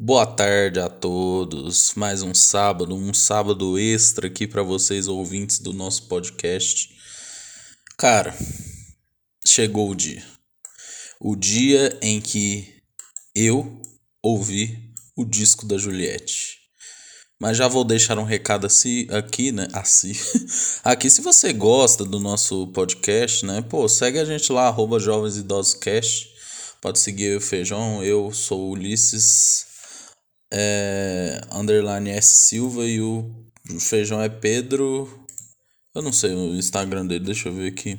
Boa tarde a todos. Mais um sábado, um sábado extra aqui para vocês ouvintes do nosso podcast. Cara, chegou o dia. O dia em que eu ouvi o disco da Juliette. Mas já vou deixar um recado assim, aqui, né? Assim. Aqui, se você gosta do nosso podcast, né? Pô, segue a gente lá, arroba Jovens Idosos Cast. Pode seguir o Feijão. Eu sou Ulisses é, underline S Silva e o, Feijão é Pedro. Eu não sei o Instagram dele, deixa eu ver aqui.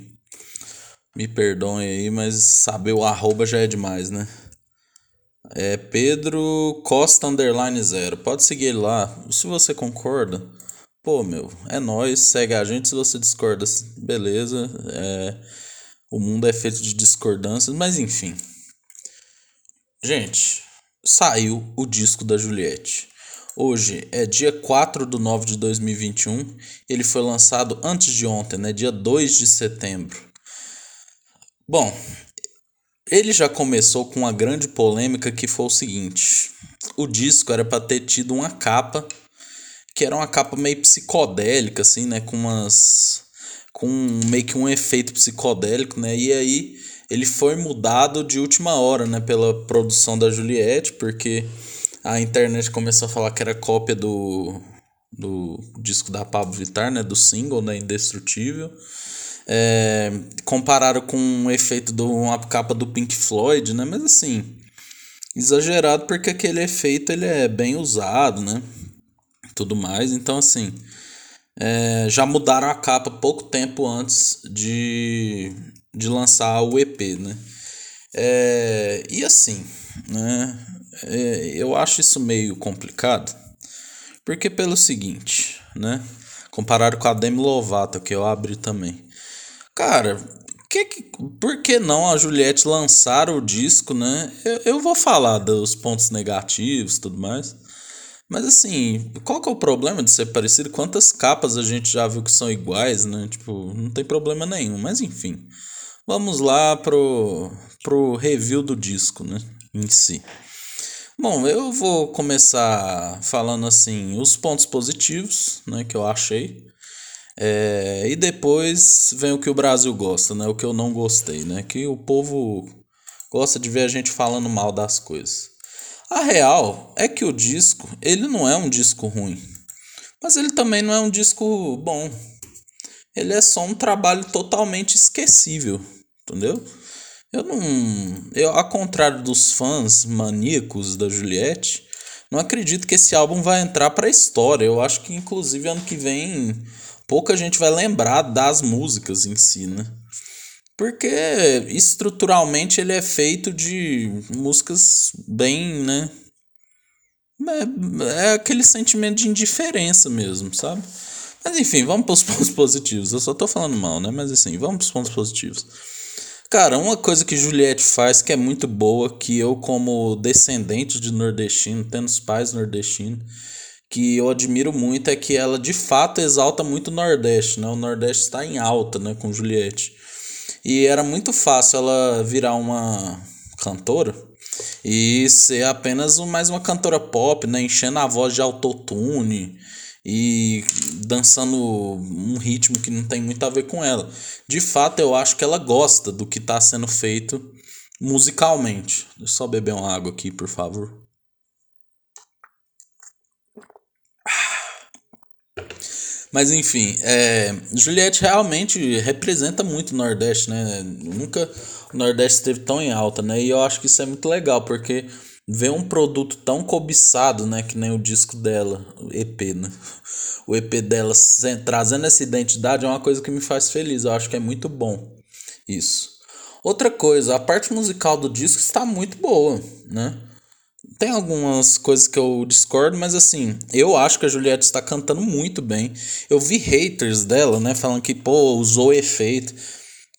Me perdoem aí, mas saber o arroba já é demais, né? É Pedro Costa Underline Zero. Pode seguir ele lá. Se você concorda, pô, meu, é nós. Segue a gente. Se você discorda, beleza. É, o mundo é feito de discordâncias, mas enfim. Gente, saiu o disco da Juliette. Hoje é dia 4 de 9 de 2021. Ele foi lançado antes de ontem, né? Dia 2 de setembro. Bom, ele já começou com uma grande polêmica que foi o seguinte: o disco era para ter tido uma capa que era uma capa meio psicodélica, assim, né? Com umas. com meio que um efeito psicodélico, né? E aí ele foi mudado de última hora, né? Pela produção da Juliette, porque a internet começou a falar que era cópia do, do disco da Pablo Vittar, né? Do single, né? Indestrutível. É, compararam com o efeito de uma capa do Pink Floyd, né? Mas assim, exagerado porque aquele efeito ele é bem usado, né? Tudo mais. Então, assim, é, já mudaram a capa pouco tempo antes de, de lançar o EP, né? É, e assim, né? É, eu acho isso meio complicado, porque pelo seguinte, né? Comparado com a Demi Lovato, que eu abri também. Cara, que, que, por que não a Juliette lançar o disco, né? Eu, eu vou falar dos pontos negativos e tudo mais. Mas assim, qual que é o problema de ser parecido? Quantas capas a gente já viu que são iguais, né? Tipo, não tem problema nenhum. Mas enfim, vamos lá pro, pro review do disco, né? Em si. Bom, eu vou começar falando assim os pontos positivos, né? Que eu achei. É, e depois vem o que o Brasil gosta, né? O que eu não gostei, né? Que o povo gosta de ver a gente falando mal das coisas. A real é que o disco, ele não é um disco ruim. Mas ele também não é um disco bom. Ele é só um trabalho totalmente esquecível, entendeu? Eu não, eu ao contrário dos fãs maníacos da Juliette, não acredito que esse álbum vai entrar para a história. Eu acho que inclusive ano que vem pouca gente vai lembrar das músicas em si, né? Porque estruturalmente ele é feito de músicas bem, né? É, é aquele sentimento de indiferença mesmo, sabe? Mas enfim, vamos para os pontos positivos. Eu só tô falando mal, né? Mas assim, vamos para os pontos positivos. Cara, uma coisa que Juliette faz que é muito boa, que eu, como descendente de nordestino, tendo os pais nordestinos, que eu admiro muito é que ela de fato exalta muito o Nordeste, né? O Nordeste está em alta, né, com Juliette. E era muito fácil ela virar uma cantora e ser apenas mais uma cantora pop, né, enchendo a voz de autotune e dançando um ritmo que não tem muito a ver com ela. De fato, eu acho que ela gosta do que está sendo feito musicalmente. Deixa eu só beber uma água aqui, por favor. Mas enfim, é, Juliette realmente representa muito o Nordeste, né? Nunca o Nordeste esteve tão em alta, né? E eu acho que isso é muito legal, porque ver um produto tão cobiçado, né? Que nem o disco dela, o EP, né? O EP dela trazendo essa identidade é uma coisa que me faz feliz. Eu acho que é muito bom isso. Outra coisa, a parte musical do disco está muito boa, né? Tem algumas coisas que eu discordo, mas assim, eu acho que a Juliette está cantando muito bem. Eu vi haters dela, né, falando que, pô, usou efeito.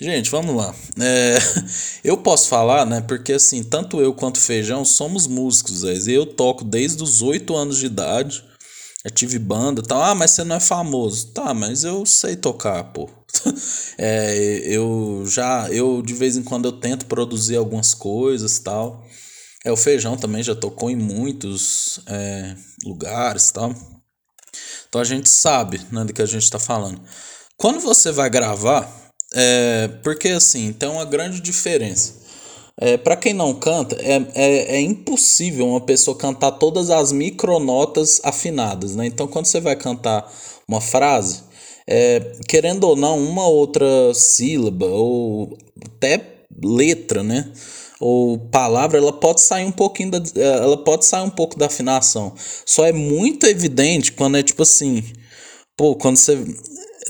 Gente, vamos lá. É, eu posso falar, né, porque assim, tanto eu quanto o Feijão somos músicos, Zé, eu toco desde os 8 anos de idade. Eu tive banda e tal. Ah, mas você não é famoso. Tá, mas eu sei tocar, pô. é, eu já, eu de vez em quando eu tento produzir algumas coisas tal. É, o feijão também já tocou em muitos é, lugares tal. Então a gente sabe né, do que a gente está falando. Quando você vai gravar, é, porque assim, tem uma grande diferença. É, para quem não canta, é, é, é, impossível uma pessoa cantar todas as micronotas afinadas, né? Então, quando você vai cantar uma frase, é, querendo ou não, uma outra sílaba ou até letra, né? Ou palavra, ela pode sair um pouquinho da, ela pode sair um pouco da afinação. Só é muito evidente quando é tipo assim, pô, quando você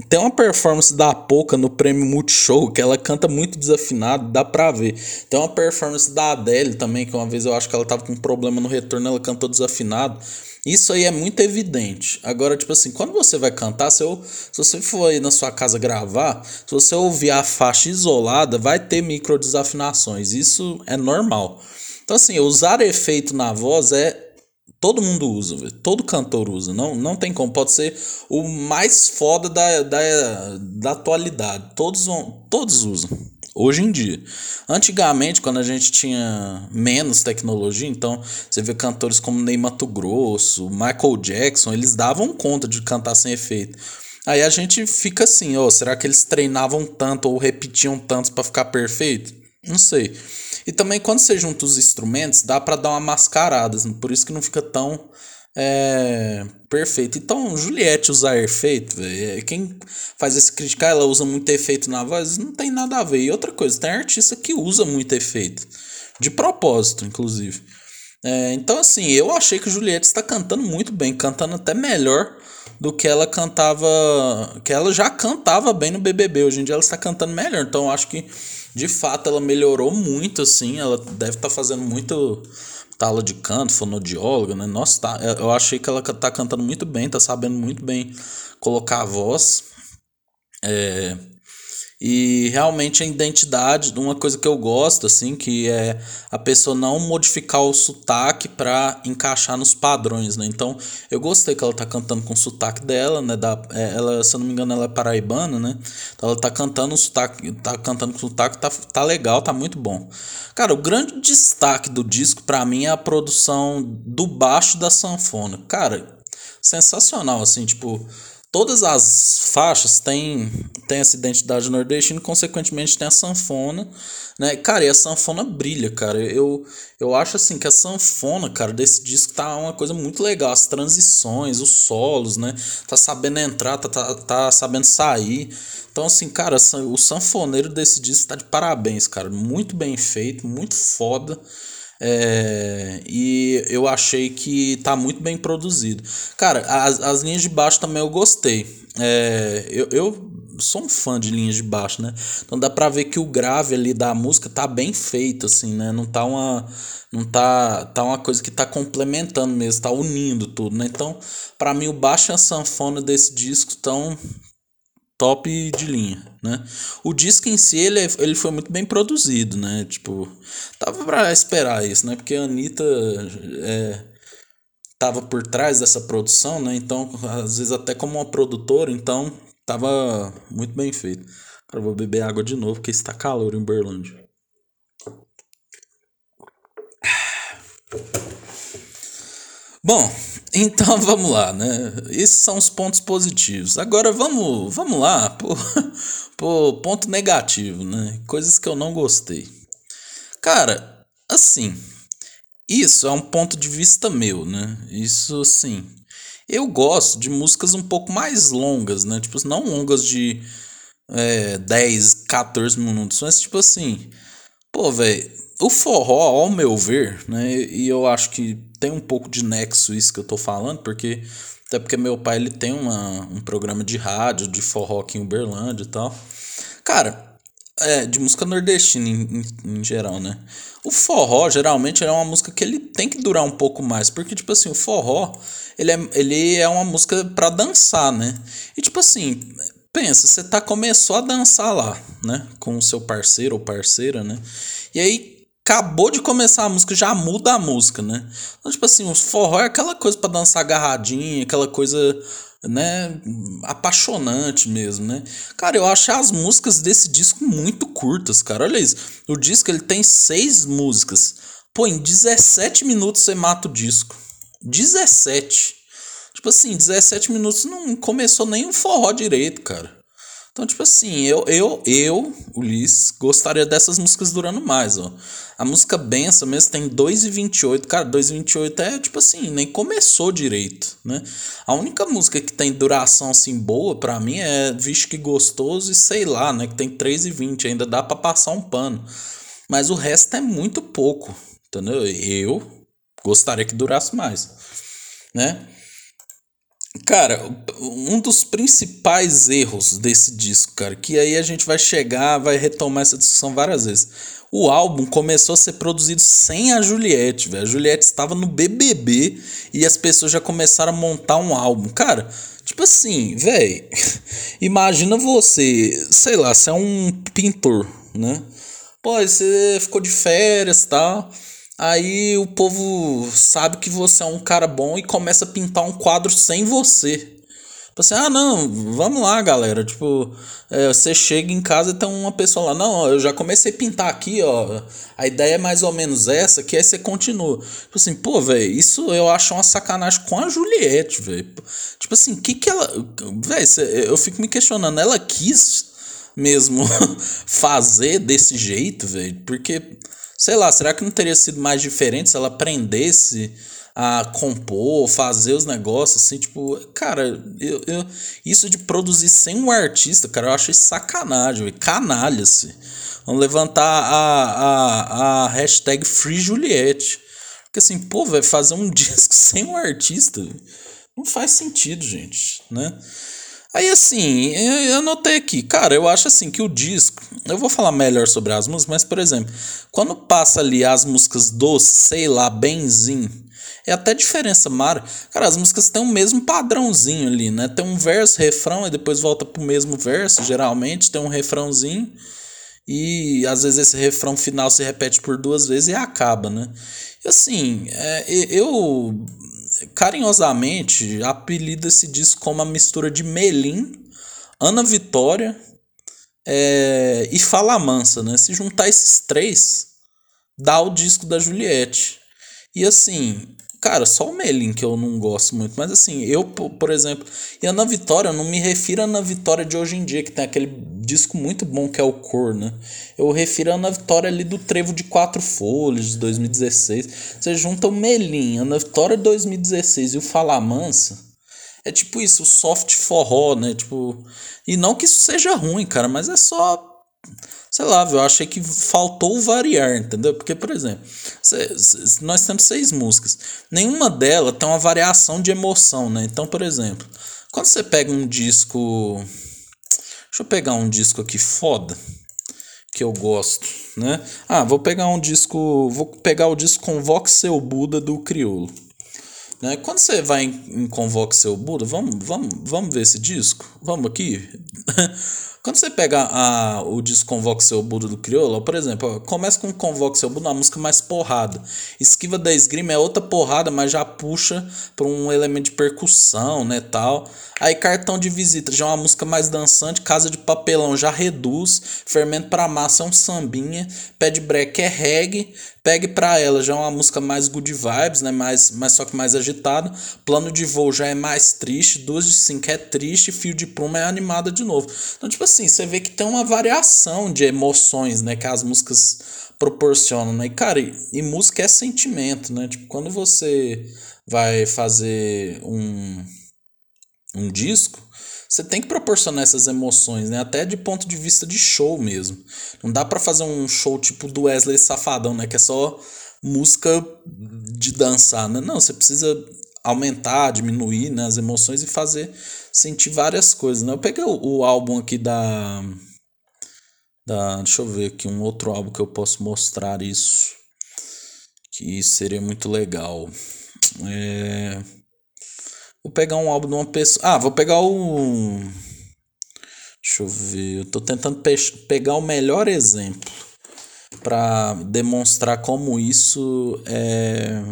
tem uma performance da Poca no prêmio Multishow que ela canta muito desafinado, dá pra ver. Tem uma performance da Adele também, que uma vez eu acho que ela tava com um problema no retorno, ela cantou desafinado. Isso aí é muito evidente. Agora, tipo assim, quando você vai cantar, se, eu, se você for aí na sua casa gravar, se você ouvir a faixa isolada, vai ter micro desafinações. Isso é normal. Então, assim, usar efeito na voz é Todo mundo usa, todo cantor usa, não, não tem como, pode ser o mais foda da, da, da atualidade, todos, vão, todos usam, hoje em dia. Antigamente, quando a gente tinha menos tecnologia, então você vê cantores como Ney Mato Grosso, Michael Jackson, eles davam conta de cantar sem efeito. Aí a gente fica assim, ó, oh, será que eles treinavam tanto ou repetiam tanto para ficar perfeito? Não sei. E também quando você junta os instrumentos, dá para dar uma mascarada, assim, por isso que não fica tão é, perfeito. Então, Juliette usar efeito, véio, é, quem faz esse criticar, ela usa muito efeito na voz, não tem nada a ver. E outra coisa, tem artista que usa muito efeito, de propósito, inclusive. É, então, assim, eu achei que Juliette está cantando muito bem, cantando até melhor do que ela cantava, que ela já cantava bem no BBB. Hoje em dia ela está cantando melhor, então eu acho que de fato ela melhorou muito, assim. Ela deve estar tá fazendo muito tala de canto, fonodióloga, né? Nossa, tá, eu achei que ela tá cantando muito bem, tá sabendo muito bem colocar a voz. É, e realmente a identidade, uma coisa que eu gosto, assim, que é a pessoa não modificar o sotaque para encaixar nos padrões, né? Então, eu gostei que ela tá cantando com o sotaque dela, né? Da, é, ela, se eu não me engano, ela é paraibana, né? Então, ela tá cantando o sotaque, tá cantando com o sotaque, tá, tá legal, tá muito bom. Cara, o grande destaque do disco para mim é a produção do baixo da sanfona. Cara, sensacional, assim, tipo todas as faixas têm, têm essa identidade nordestina e, consequentemente, tem a sanfona, né? Cara, e a sanfona brilha, cara. Eu, eu acho, assim, que a sanfona, cara, desse disco tá uma coisa muito legal. As transições, os solos, né? Tá sabendo entrar, tá, tá, tá sabendo sair. Então, assim, cara, o sanfoneiro desse disco tá de parabéns, cara. Muito bem feito, muito foda. É, e eu achei que tá muito bem produzido. Cara, as, as linhas de baixo também eu gostei. É, eu, eu sou um fã de linhas de baixo, né? Então dá pra ver que o grave ali da música tá bem feito, assim, né? Não tá uma, não tá, tá uma coisa que tá complementando mesmo, tá unindo tudo, né? Então, para mim, o baixo e a sanfona desse disco estão top de linha, né? O disco em si, ele, ele foi muito bem produzido, né? Tipo, tava pra esperar isso, né? Porque a Anitta é, tava por trás dessa produção, né? Então, às vezes até como uma produtora, então tava muito bem feito. Agora vou beber água de novo, porque está calor em Berlândia. Bom, então vamos lá, né? Esses são os pontos positivos. Agora vamos, vamos lá pro, ponto negativo, né? Coisas que eu não gostei. Cara, assim, isso é um ponto de vista meu, né? Isso, assim, eu gosto de músicas um pouco mais longas, né? Tipo, não longas de é, 10, 14 minutos, mas tipo assim, pô, velho, o forró, ao meu ver, né? E eu acho que tem um pouco de nexo isso que eu tô falando, porque até porque meu pai ele tem uma, um programa de rádio de forró aqui em Uberlândia e tal. Cara, é, de música nordestina em, em, em, geral, né? O forró, geralmente, é uma música que ele tem que durar um pouco mais, porque, tipo assim, o forró, ele é, ele é uma música para dançar, né? E, tipo assim, pensa, você tá, começou a dançar lá, né? Com o seu parceiro ou parceira, né? E aí, acabou de começar a música, já muda a música, né? Então, tipo assim, o forró é aquela coisa para dançar agarradinha, aquela coisa, né, apaixonante mesmo, né? Cara, eu acho as músicas desse disco muito curtas, cara. Olha isso. O disco ele tem seis músicas. Pô, em 17 minutos você mata o disco. 17. Tipo assim, 17 minutos não começou nem um forró direito, cara. Então, tipo assim, eu, eu, eu, Ulisses, gostaria dessas músicas durando mais, ó. A música Benção mesmo tem 2,28. Cara, 2,28 é, tipo assim, nem começou direito, né? A única música que tem duração, assim, boa para mim é Vixe Que Gostoso e sei lá, né? Que tem 3,20. Ainda dá para passar um pano. Mas o resto é muito pouco, entendeu? Eu gostaria que durasse mais, né? Cara, um dos principais erros desse disco, cara, que aí a gente vai chegar, vai retomar essa discussão várias vezes. O álbum começou a ser produzido sem a Juliette, velho. A Juliette estava no BBB e as pessoas já começaram a montar um álbum. Cara, tipo assim, velho, imagina você, sei lá, você é um pintor, né? Pô, você ficou de férias e tal. Aí o povo sabe que você é um cara bom e começa a pintar um quadro sem você. Tipo assim, ah, não, vamos lá, galera. Tipo, é, você chega em casa e tem uma pessoa lá, não, eu já comecei a pintar aqui, ó. A ideia é mais ou menos essa, que aí você continua. Tipo assim, pô, velho, isso eu acho uma sacanagem com a Juliette, velho. Tipo assim, que que ela. Velho, eu fico me questionando, ela quis mesmo fazer desse jeito, velho? Porque Sei lá, será que não teria sido mais diferente se ela aprendesse a compor, fazer os negócios, assim, tipo, cara, eu, eu, isso de produzir sem um artista, cara, eu acho sacanagem, canalha-se. Vamos levantar a, a, a hashtag Free Juliette. Porque assim, pô, vai fazer um disco sem um artista, não faz sentido, gente, né? Aí assim, eu anotei aqui, cara, eu acho assim que o disco, eu vou falar melhor sobre as músicas, mas por exemplo, quando passa ali as músicas do, sei lá, benzinho, é até diferença, Mara. Cara, as músicas têm o mesmo padrãozinho ali, né? Tem um verso, refrão, e depois volta pro mesmo verso, geralmente, tem um refrãozinho. E às vezes esse refrão final se repete por duas vezes e acaba, né? E assim, é, eu carinhosamente apelida esse disco como a mistura de Melim, Ana Vitória é, e Fala Mansa, né? Se juntar esses três, dá o disco da Juliette. E assim, Cara, só o Melin que eu não gosto muito. Mas assim, eu, por exemplo. E a Ana Vitória, eu não me refiro a Ana Vitória de hoje em dia, que tem aquele disco muito bom que é o Cor, né? Eu refiro a Ana Vitória ali do Trevo de Quatro Folhas, de 2016. Você junta o Melin, Ana Vitória de 2016 e o Fala Mansa. É tipo isso, o soft forró, né? Tipo. E não que isso seja ruim, cara, mas é só sei lá, eu achei que faltou variar, entendeu? Porque, por exemplo, nós temos seis músicas, nenhuma delas tem uma variação de emoção, né? Então, por exemplo, quando você pega um disco. Deixa eu pegar um disco aqui foda, que eu gosto, né? Ah, vou pegar um disco. Vou pegar o disco Convoque Seu Buda do Criolo. Né? Quando você vai em, em Convoque Seu Buda, vamos, vamos, vamos ver esse disco? Vamos aqui? Quando você pega a, o disco Convoque Seu Buda do Criolo, por exemplo, começa com Convoque Seu Buda, uma música mais porrada. Esquiva da Esgrima é outra porrada, mas já puxa para um elemento de percussão, né, tal. Aí Cartão de Visita já é uma música mais dançante, Casa de Papelão já reduz, Fermento para Massa é um sambinha, Pé de Break é reggae, Pegue para ela já é uma música mais good vibes, né? Mais, mais só que mais agitada. Plano de voo já é mais triste. Duas de cinco é triste. Fio de pluma é animada de novo. Então, tipo assim, você vê que tem uma variação de emoções, né? Que as músicas proporcionam, né? E, cara, e, e música é sentimento, né? Tipo, quando você vai fazer um, um disco, você tem que proporcionar essas emoções, né? Até de ponto de vista de show mesmo. Não dá para fazer um show tipo do Wesley Safadão, né? Que é só música de dançar, né? Não, você precisa aumentar, diminuir né, as emoções e fazer sentir várias coisas, né? Eu peguei o, o álbum aqui da da, deixa eu ver aqui um outro álbum que eu posso mostrar isso que seria muito legal. É Vou pegar um álbum de uma pessoa. Ah, vou pegar o. Deixa eu ver. Eu tô tentando pe pegar o melhor exemplo para demonstrar como isso é...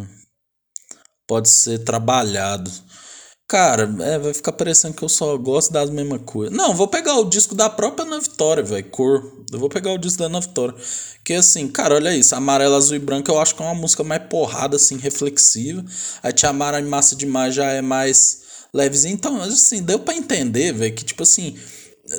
pode ser trabalhado. Cara, é, vai ficar parecendo que eu só gosto das mesmas coisas. Não, vou pegar o disco da própria Ana Vitória, velho, cor. Eu vou pegar o disco da Ana Vitória. Que assim, cara, olha isso. Amarelo, azul e branco eu acho que é uma música mais porrada, assim, reflexiva. A Tia Mara Massa Demais já é mais levezinha. Então, assim, deu para entender, velho, que tipo assim.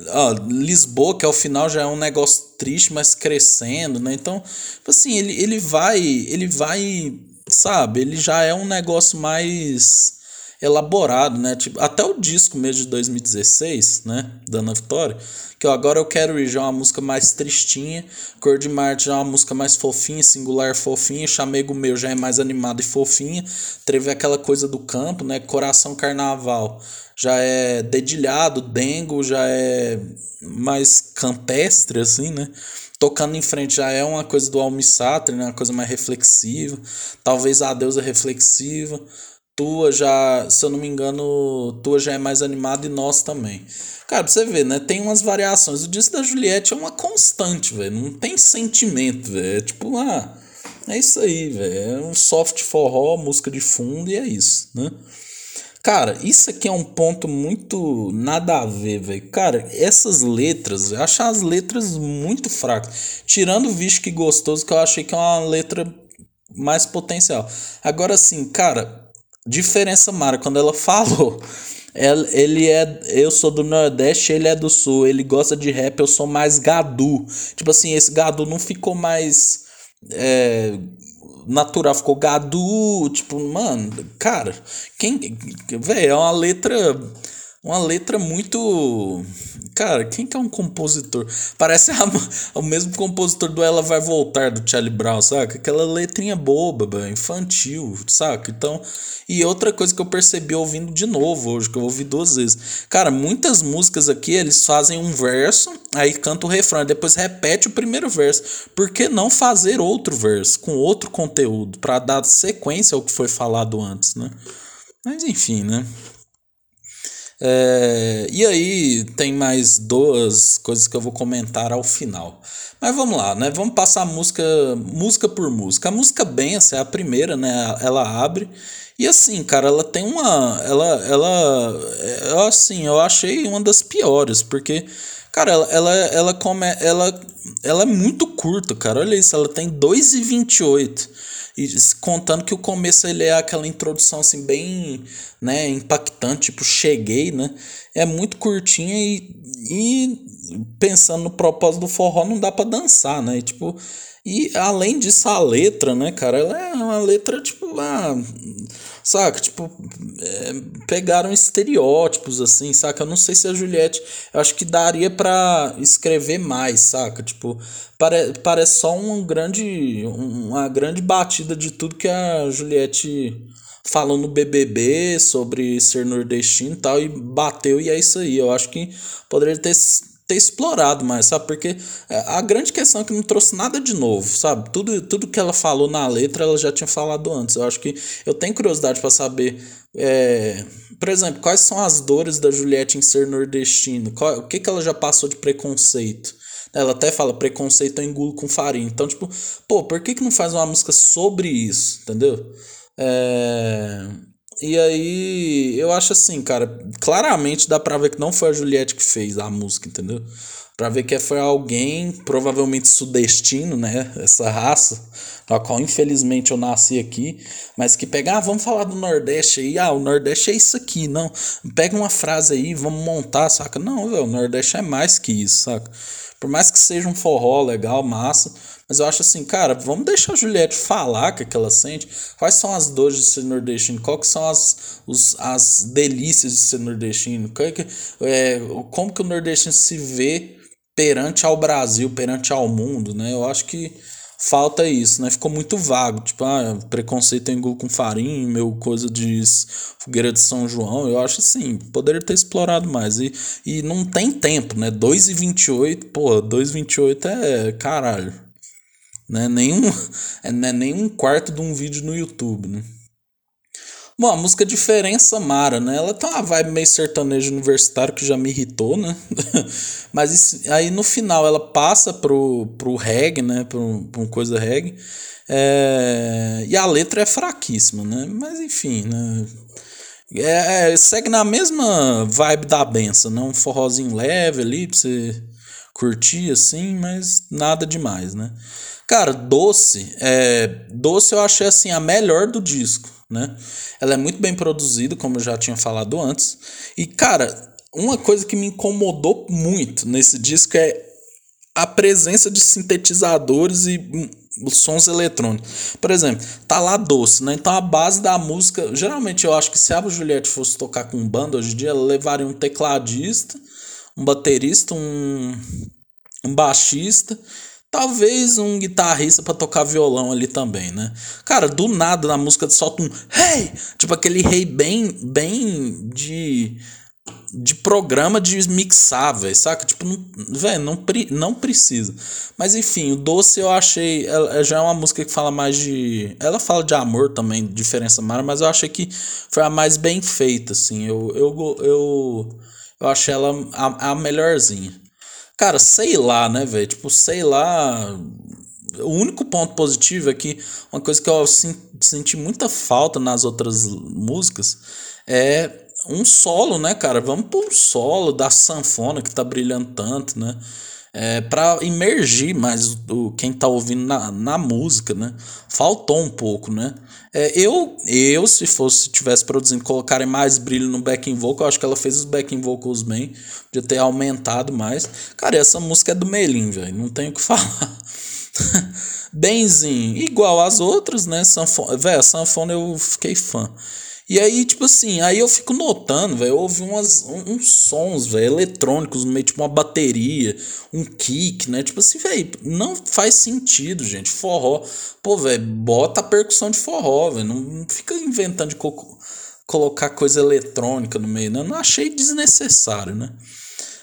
Ó, Lisboa, que ao final já é um negócio triste, mas crescendo, né? Então, tipo assim, ele, ele vai. Ele vai. Sabe? Ele já é um negócio mais elaborado, né? Tipo, até o disco mesmo de 2016, né? Da Ana Vitória, que eu, agora eu quero ir já é uma música mais tristinha, Cor de Marte já é uma música mais fofinha, singular fofinha, Chamego Meu já é mais animado e fofinha, teve aquela coisa do campo, né? Coração Carnaval já é dedilhado, Dengo já é mais campestre, assim, né? Tocando em frente já é uma coisa do Almissatre, né? Uma coisa mais reflexiva. Talvez a deusa reflexiva. Tua já, se eu não me engano, tua já é mais animada e nós também. Cara, pra você ver, né? Tem umas variações. O disco da Juliette é uma constante, velho. Não tem sentimento, velho. É tipo, ah, é isso aí, velho. É um soft forró, música de fundo e é isso, né? Cara, isso aqui é um ponto muito nada a ver, velho. Cara, essas letras, eu acho as letras muito fracas. Tirando o Vixe Que Gostoso, que eu achei que é uma letra mais potencial. Agora sim, cara, diferença Mara, quando ela falou, ele é, eu sou do Nordeste, ele é do Sul, ele gosta de rap, eu sou mais gadu. Tipo assim, esse gadu não ficou mais é, natural, ficou gadu, tipo, mano, cara, quem, velho, é uma letra uma letra muito. Cara, quem que é um compositor? Parece a, o mesmo compositor do Ela Vai Voltar, do Charlie Brown, saca? Aquela letrinha boba, infantil, saca? Então. E outra coisa que eu percebi ouvindo de novo hoje, que eu ouvi duas vezes. Cara, muitas músicas aqui eles fazem um verso, aí canta o refrão, depois repete o primeiro verso. Por que não fazer outro verso, com outro conteúdo, para dar sequência ao que foi falado antes, né? Mas enfim, né? É, e aí tem mais duas coisas que eu vou comentar ao final. Mas vamos lá, né? Vamos passar música, música por música. A música bem, essa é a primeira, né? Ela abre. E assim, cara, ela tem uma. Ela. Ela. Assim, eu achei uma das piores, porque. Cara, ela, ela, ela, come, ela, ela é muito curta, cara. Olha isso, ela tem 2,28. E contando que o começo ele é aquela introdução assim bem, né, impactante, tipo, cheguei, né? É muito curtinha e, e pensando no propósito do forró não dá para dançar, né? E, tipo, e além disso a letra, né, cara, ela é uma letra tipo, ah, Saca? Tipo, é, pegaram estereótipos, assim, saca? Eu não sei se a Juliette. Eu acho que daria para escrever mais, saca? Tipo, pare, parece só um grande, uma grande batida de tudo que a Juliette falou no BBB sobre ser nordestino e tal, e bateu, e é isso aí. Eu acho que poderia ter ter explorado mais, sabe? Porque é, a grande questão é que não trouxe nada de novo, sabe? Tudo, tudo que ela falou na letra, ela já tinha falado antes. Eu acho que eu tenho curiosidade para saber, é, por exemplo, quais são as dores da Juliette em ser nordestino? Qual, o que, que ela já passou de preconceito? Ela até fala preconceito eu engulo com farinha. Então, tipo, pô, por que, que não faz uma música sobre isso? Entendeu? É... E aí, eu acho assim, cara, claramente dá pra ver que não foi a Juliette que fez a música, entendeu? Pra ver que foi alguém, provavelmente sudestino, né? Essa raça, na qual infelizmente eu nasci aqui, mas que pega, ah, vamos falar do Nordeste aí, ah, o Nordeste é isso aqui, não. Pega uma frase aí, vamos montar, saca? Não, velho, o Nordeste é mais que isso, saca? Por mais que seja um forró legal, massa, mas eu acho assim, cara, vamos deixar a Juliette falar o que ela sente. Quais são as dores de ser nordestino? Quais são as, os, as delícias de ser nordestino? É, é, como que o nordestino se vê perante ao Brasil, perante ao mundo, né? Eu acho que falta isso, né? Ficou muito vago, tipo, ah, preconceito em com farinha, meu coisa de fogueira de São João, eu acho assim, poderia ter explorado mais, e, e não tem tempo, né? 2,28, pô, 2,28 é caralho, né? Nenhum, é, né? nem um quarto de um vídeo no YouTube, né? Bom, a música Diferença Mara, né? Ela tem uma vibe meio sertanejo universitário que já me irritou, né? Mas isso, aí no final ela passa pro, pro reggae, né? Pro, pro coisa reggae. É, e a letra é fraquíssima, né? Mas enfim, né? É, é, segue na mesma vibe da benção, né? Um forrozinho leve ali pra você curtir assim, mas nada demais, né? Cara, Doce, é, Doce eu achei assim a melhor do disco, né? Ela é muito bem produzida, como eu já tinha falado antes. E cara, uma coisa que me incomodou muito nesse disco é a presença de sintetizadores e hum, sons eletrônicos. Por exemplo, tá lá doce, né? Então a base da música, geralmente eu acho que se a Juliette fosse tocar com banda hoje em dia, ela levaria um tecladista, um baterista, um, um baixista, talvez um guitarrista para tocar violão ali também, né? Cara, do nada na música solta um hey, tipo aquele rei hey bem bem de de programa de mixar, velho, saca? Tipo, velho, não, não precisa. Mas enfim, o Doce eu achei. Ela, já é uma música que fala mais de. Ela fala de amor também, diferença mara, mas eu achei que foi a mais bem feita, assim. Eu, eu, eu, eu achei ela a, a melhorzinha. Cara, sei lá, né, velho? Tipo, sei lá. O único ponto positivo é que uma coisa que eu senti muita falta nas outras músicas é um solo, né, cara? Vamos pôr um solo da sanfona que tá brilhando tanto, né? É, para imergir mais o, quem tá ouvindo na, na música, né? Faltou um pouco, né? É, eu, eu, se fosse, tivesse produzindo, colocarem mais brilho no backing vocal, acho que ela fez os backing vocals bem, podia ter aumentado mais. Cara, essa música é do Melim, velho, não tenho o que falar. Benzinho, igual as outras, né? Sanfona, velho, sanfona eu fiquei fã. E aí, tipo assim, aí eu fico notando, velho, houve umas, uns sons, velho, eletrônicos no meio, tipo uma bateria, um kick, né? Tipo assim, velho, não faz sentido, gente. Forró, pô, velho, bota a percussão de forró, velho, não, não, fica inventando de co colocar coisa eletrônica no meio, né? Não achei desnecessário, né?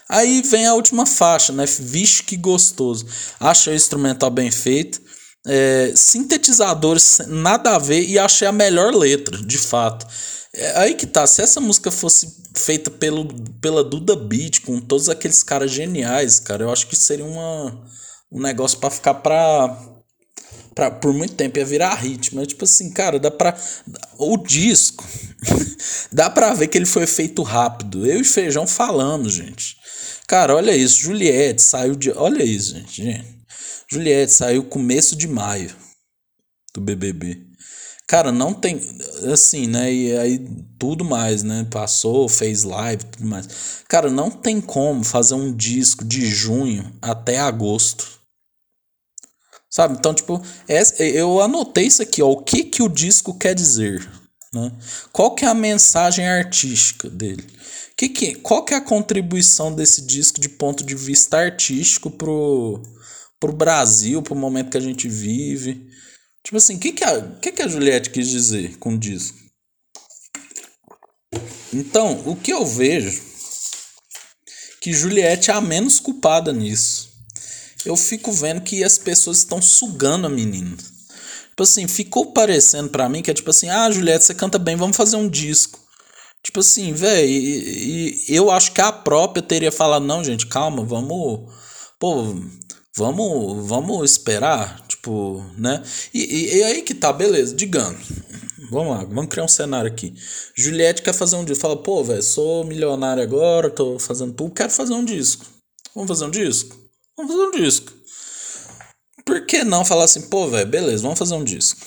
Aí vem a última faixa, né? Vixe que gostoso. Achei o instrumental bem feito é, sintetizadores nada a ver e achei a melhor letra, de fato. É, aí que tá, se essa música fosse feita pelo, pela Duda Beat, com todos aqueles caras geniais, cara, eu acho que seria uma, um negócio para ficar pra, pra. Por muito tempo ia virar hit, mas tipo assim, cara, dá pra. O disco, dá pra ver que ele foi feito rápido. Eu e Feijão falamos, gente. Cara, olha isso, Juliette saiu de. Olha isso, gente, gente. Juliette saiu começo de maio do BBB. Cara, não tem. Assim, né? E aí tudo mais, né? Passou, fez live, tudo mais. Cara, não tem como fazer um disco de junho até agosto. Sabe? Então, tipo, eu anotei isso aqui, ó. O que, que o disco quer dizer? Né? Qual que é a mensagem artística dele? Que que, qual que é a contribuição desse disco de ponto de vista artístico pro pro Brasil, pro momento que a gente vive. Tipo assim, o que, que, a, que, que a Juliette quis dizer com o disco? Então, o que eu vejo que Juliette é a menos culpada nisso. Eu fico vendo que as pessoas estão sugando a menina. Tipo assim, ficou parecendo para mim que é tipo assim, ah, Juliette, você canta bem, vamos fazer um disco. Tipo assim, velho, e, e, eu acho que a própria teria falado, não, gente, calma, vamos. Pô, Vamos, vamos esperar, tipo, né? E, e, e, aí que tá, beleza, digamos. Vamos lá, vamos criar um cenário aqui. Juliette quer fazer um disco. Fala, pô, velho, sou milionário agora, tô fazendo tudo, quero fazer um disco. Vamos fazer um disco? Vamos fazer um disco. Por que não falar assim, pô, velho, beleza, vamos fazer um disco.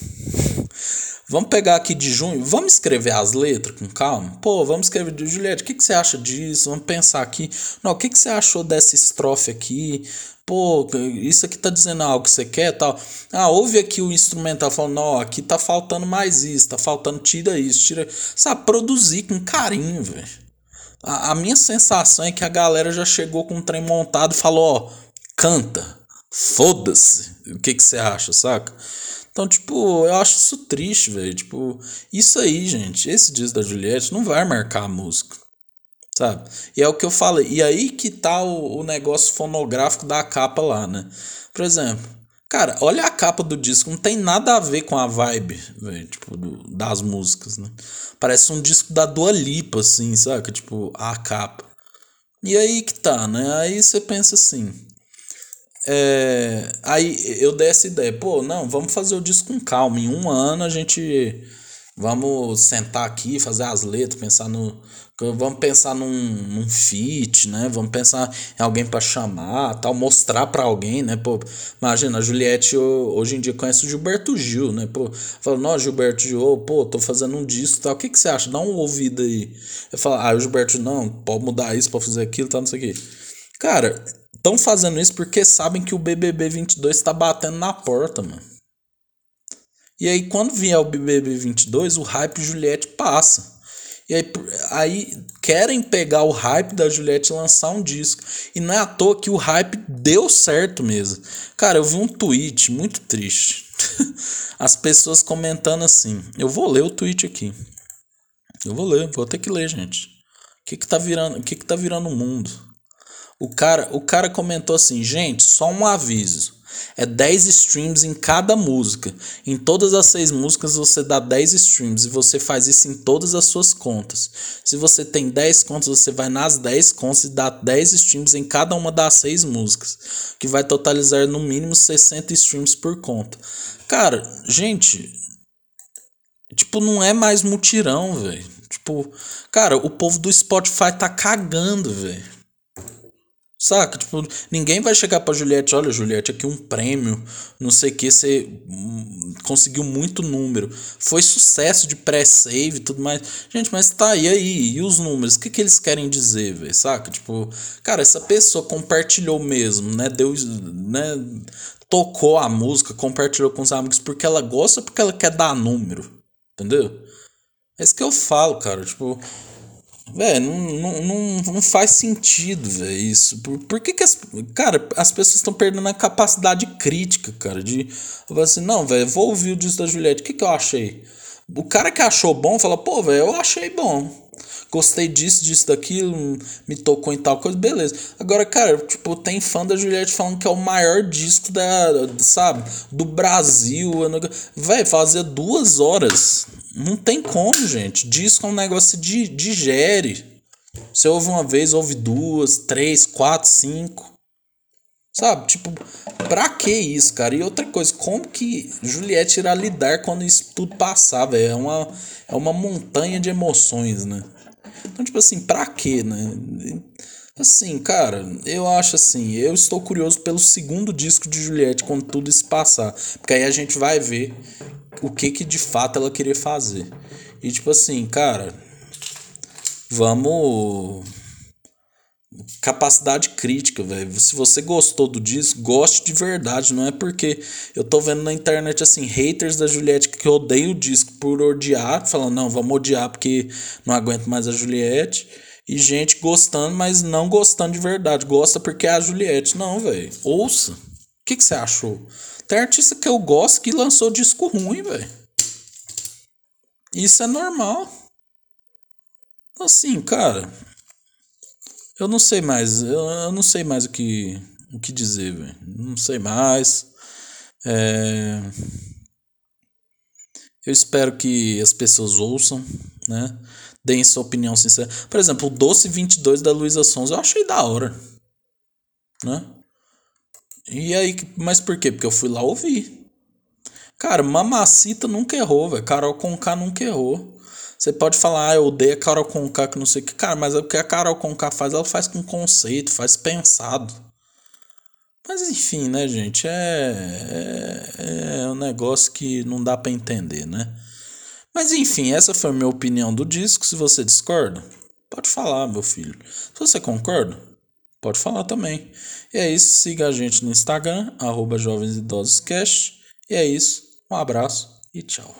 Vamos pegar aqui de junho, vamos escrever as letras com calma? Pô, vamos escrever. Juliette, o que, que você acha disso? Vamos pensar aqui. Não, o que, que você achou dessa estrofe aqui? Pô, isso aqui tá dizendo algo que você quer tal. Ah, ouve aqui o instrumental falando, não, aqui tá faltando mais isso, tá faltando, tira isso, tira. Sabe, produzir com carinho, velho. A, a, minha sensação é que a galera já chegou com um trem montado e falou, ó, canta, foda-se. O que, que você acha, saca? Então, tipo, eu acho isso triste, velho. Tipo, isso aí, gente, esse disco da Juliette não vai marcar a música. Sabe? E é o que eu falei. E aí que tá o, o negócio fonográfico da capa lá, né? Por exemplo, cara, olha a capa do disco, não tem nada a ver com a vibe, velho, tipo, do, das músicas, né? Parece um disco da Dua Lipa, assim, saca? Tipo, a capa. E aí que tá, né? Aí você pensa assim, é, aí eu dei essa ideia, pô, não, vamos fazer o disco com calma. Em um ano a gente Vamos sentar aqui, fazer as letras, pensar no. Vamos pensar num, num feat, né? Vamos pensar em alguém para chamar, tal, mostrar para alguém, né? Pô, imagina, a Juliette hoje em dia conhece o Gilberto Gil, né? Pô, fala, não, Gilberto Gil, pô, tô fazendo um disco tal. O que, que você acha? Dá um ouvido aí. Eu falo, ah, o Gilberto, não, pode mudar isso, pode fazer aquilo, tal, não sei o quê. Cara, estão fazendo isso porque sabem que o BBB 22 tá batendo na porta, mano. E aí, quando vier o BBB 22, o hype Juliette passa. E aí, aí querem pegar o hype da Juliette e lançar um disco. E não é à toa que o hype deu certo mesmo. Cara, eu vi um tweet muito triste. As pessoas comentando assim. Eu vou ler o tweet aqui. Eu vou ler, vou ter que ler, gente. O que que tá virando, o que que tá virando o mundo? O cara, o cara comentou assim, gente, só um aviso. É 10 streams em cada música. Em todas as seis músicas você dá 10 streams e você faz isso em todas as suas contas. Se você tem 10 contas, você vai nas 10 contas e dá 10 streams em cada uma das seis músicas, que vai totalizar no mínimo 60 streams por conta. Cara, gente, tipo, não é mais mutirão, velho. Tipo, cara, o povo do Spotify tá cagando, velho. Saca? Tipo, ninguém vai chegar pra Juliette, olha, Juliette, aqui um prêmio, não sei o que, você hum, conseguiu muito número. Foi sucesso de pré-save e tudo mais. Gente, mas tá, e aí? E os números? O que, que eles querem dizer, velho? Saca? Tipo, cara, essa pessoa compartilhou mesmo, né? Deu, né? Tocou a música, compartilhou com os amigos porque ela gosta, porque ela quer dar número. Entendeu? É isso que eu falo, cara. Tipo, Velho, não, não, não faz sentido, velho, isso. Por, por que, que as. Cara, as pessoas estão perdendo a capacidade crítica, cara, de. Assim, não, velho, vou ouvir o disco da Juliette, o que, que eu achei? O cara que achou bom fala, pô, velho, eu achei bom. Gostei disso, disso, daquilo, me tocou em tal coisa, beleza. Agora, cara, tipo, tem fã da Juliette falando que é o maior disco da, sabe, do Brasil. Velho, fazia duas horas não tem como, gente. Disco é um negócio de digere. Você ouve uma vez, ouve duas, três, quatro, cinco. Sabe? Tipo, pra que isso, cara? E outra coisa, como que Juliette irá lidar quando isso tudo passar, velho? É uma, é uma montanha de emoções, né? Então, tipo assim, pra quê, né? Assim, cara, eu acho assim, eu estou curioso pelo segundo disco de Juliette quando tudo isso passar. Porque aí a gente vai ver o que que de fato ela queria fazer. E tipo assim, cara, vamos capacidade crítica, velho. Se você gostou do disco, goste de verdade, não é porque eu tô vendo na internet assim haters da Juliette que odeiam o disco por odiar, falando não, vamos odiar porque não aguento mais a Juliette. E gente gostando, mas não gostando de verdade. Gosta porque é a Juliette. Não, velho. Ouça. O que, que você achou? Tem artista que eu gosto que lançou disco ruim, velho. Isso é normal. Assim, cara. Eu não sei mais. Eu, eu não sei mais o que, o que dizer, velho. Não sei mais. É... Eu espero que as pessoas ouçam, né? Deem sua opinião sincera. Por exemplo, o Doce 22 da Luísa Sons eu achei da hora. Né? E aí, mas por quê? Porque eu fui lá ouvir. Cara, Mamacita nunca errou, velho. Carol Conká nunca errou. Você pode falar, ah, eu odeio a Carol Conká, que não sei o que. Cara, mas o que a Carol Conká faz, ela faz com conceito, faz pensado. Mas enfim, né, gente? É, é, é um negócio que não dá para entender, né? Mas enfim, essa foi a minha opinião do disco. Se você discorda, pode falar, meu filho. Se você concorda, pode falar também. E é isso, siga a gente no Instagram, arroba Jovens Idosos Cast. E é isso, um abraço e tchau.